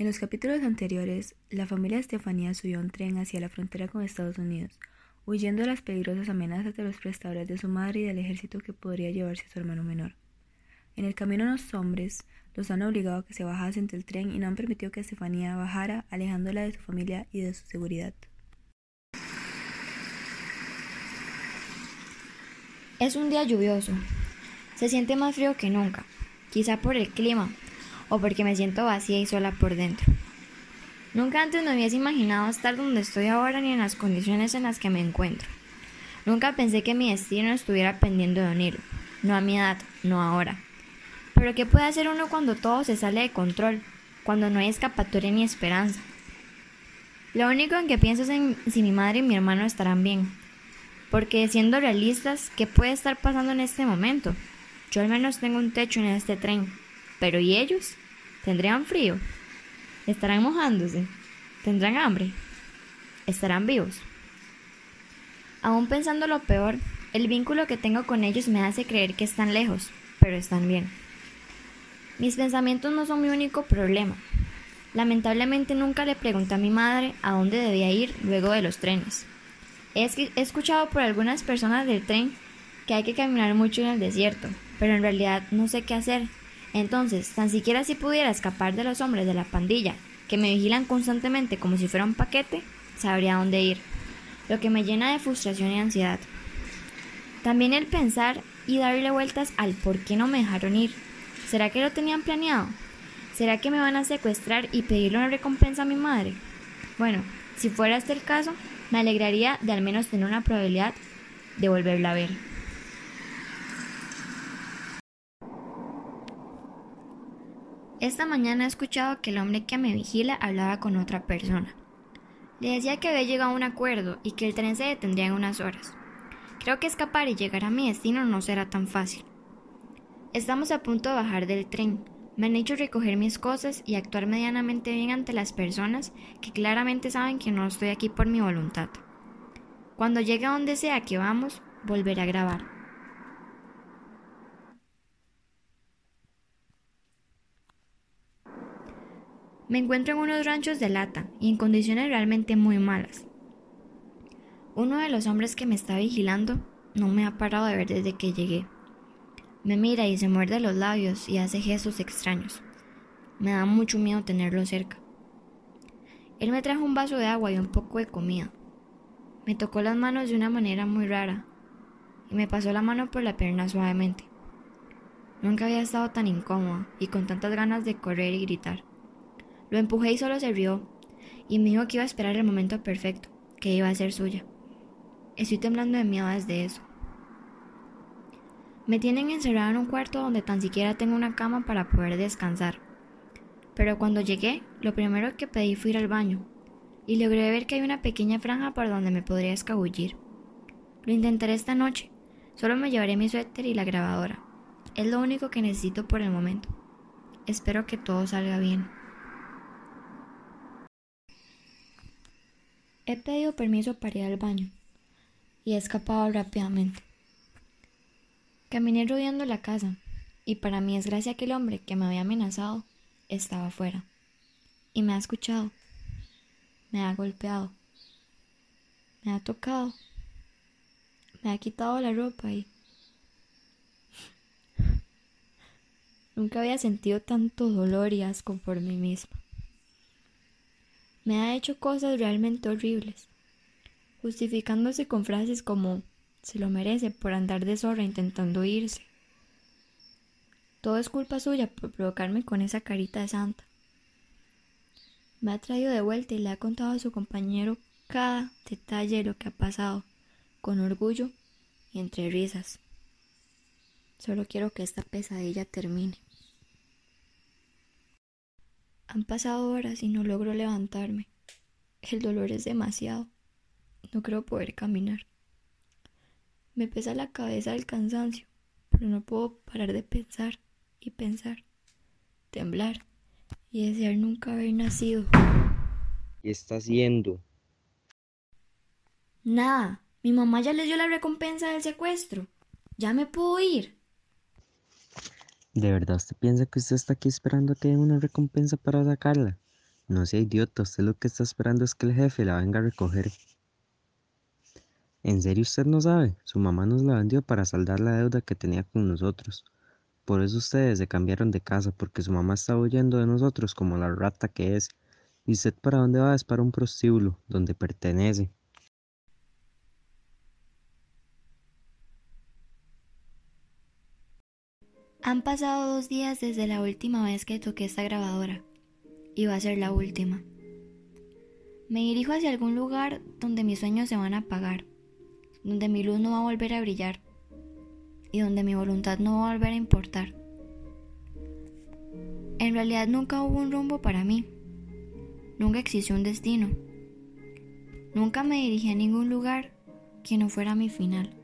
En los capítulos anteriores, la familia Estefanía subió un tren hacia la frontera con Estados Unidos, huyendo de las peligrosas amenazas de los prestadores de su madre y del ejército que podría llevarse a su hermano menor. En el camino los hombres los han obligado a que se bajasen del tren y no han permitido que Estefanía bajara, alejándola de su familia y de su seguridad. Es un día lluvioso. Se siente más frío que nunca, quizá por el clima, o porque me siento vacía y sola por dentro. Nunca antes me hubiese imaginado estar donde estoy ahora ni en las condiciones en las que me encuentro. Nunca pensé que mi destino estuviera pendiendo de un hilo, no a mi edad, no ahora. Pero ¿qué puede hacer uno cuando todo se sale de control, cuando no hay escapatoria ni esperanza? Lo único en que pienso es en si mi madre y mi hermano estarán bien. Porque siendo realistas, ¿qué puede estar pasando en este momento? Yo al menos tengo un techo en este tren. Pero ¿y ellos? ¿Tendrían frío? ¿Estarán mojándose? ¿Tendrán hambre? ¿Estarán vivos? Aún pensando lo peor, el vínculo que tengo con ellos me hace creer que están lejos, pero están bien. Mis pensamientos no son mi único problema. Lamentablemente nunca le pregunté a mi madre a dónde debía ir luego de los trenes. He, escuchado por algunas personas del tren que hay que caminar mucho en el desierto, pero en realidad no sé qué hacer entonces, tan siquiera si pudiera escapar de los hombres de la pandilla, que me vigilan constantemente como si fuera un paquete, sabría dónde ir, lo que me llena de frustración y ansiedad. También el pensar y darle vueltas al por qué no me dejaron ir. ¿Será que lo tenían planeado? ¿Será que me van a secuestrar y pedirle una recompensa a mi madre? Bueno, si fuera este el caso, me alegraría de al menos tener una probabilidad de volverla a ver. Esta mañana he escuchado que el hombre que me vigila hablaba con otra persona. Le decía que había llegado a un acuerdo y que el tren se detendría en unas horas. Creo que escapar y llegar a mi destino no será tan fácil. Estamos a punto de bajar del tren. Me han hecho recoger mis cosas y actuar medianamente bien ante las personas que claramente saben que no estoy aquí por mi voluntad. Cuando llegue a donde sea que vamos, volveré a grabar. Me encuentro en unos ranchos de lata y en condiciones realmente muy malas. Uno de los hombres que me está vigilando no me ha parado de ver desde que llegué. Me mira y se muerde los labios y hace gestos extraños. Me da mucho miedo tenerlo cerca. Él me trajo un vaso de agua y un poco de comida. Me tocó las manos de una manera muy rara y me pasó la mano por la pierna suavemente. Nunca había estado tan incómoda y con tantas ganas de correr y gritar. Lo empujé y solo se rió, y me dijo que iba a esperar el momento perfecto, que iba a ser suya. Estoy temblando de miedo desde eso. Me tienen encerrado en un cuarto donde tan siquiera tengo una cama para poder descansar. Pero cuando llegué, lo primero que pedí fue ir al baño, y logré ver que hay una pequeña franja por donde me podría escabullir. Lo intentaré esta noche, solo me llevaré mi suéter y la grabadora. Es lo único que necesito por el momento. Espero que todo salga bien. He pedido permiso para ir al baño y he escapado rápidamente. Caminé rodeando la casa y para mi desgracia aquel hombre que me había amenazado estaba afuera y me ha escuchado, me ha golpeado, me ha tocado, me ha quitado la ropa y nunca había sentido tanto dolor y asco por mí misma me ha hecho cosas realmente horribles, justificándose con frases como se lo merece por andar de zorra intentando irse. Todo es culpa suya por provocarme con esa carita de santa. Me ha traído de vuelta y le ha contado a su compañero cada detalle de lo que ha pasado, con orgullo y entre risas. Solo quiero que esta pesadilla termine. Han pasado horas y no logro levantarme. El dolor es demasiado. No creo poder caminar. Me pesa la cabeza del cansancio, pero no puedo parar de pensar y pensar, temblar y desear nunca haber nacido. ¿Qué está haciendo? Nada. Mi mamá ya les dio la recompensa del secuestro. Ya me puedo ir. ¿De verdad usted piensa que usted está aquí esperando que haya una recompensa para sacarla? No sea idiota, usted lo que está esperando es que el jefe la venga a recoger. ¿En serio usted no sabe? Su mamá nos la vendió para saldar la deuda que tenía con nosotros. Por eso ustedes se cambiaron de casa, porque su mamá estaba huyendo de nosotros como la rata que es. ¿Y usted para dónde va? Es para un prostíbulo, donde pertenece. Han pasado dos días desde la última vez que toqué esta grabadora. Y va a ser la última. Me dirijo hacia algún lugar donde mis sueños se van a apagar, donde mi luz no va a volver a brillar y donde mi voluntad no va a volver a importar. En realidad nunca hubo un rumbo para mí. Nunca existió un destino. Nunca me dirigí a ningún lugar que no fuera mi final.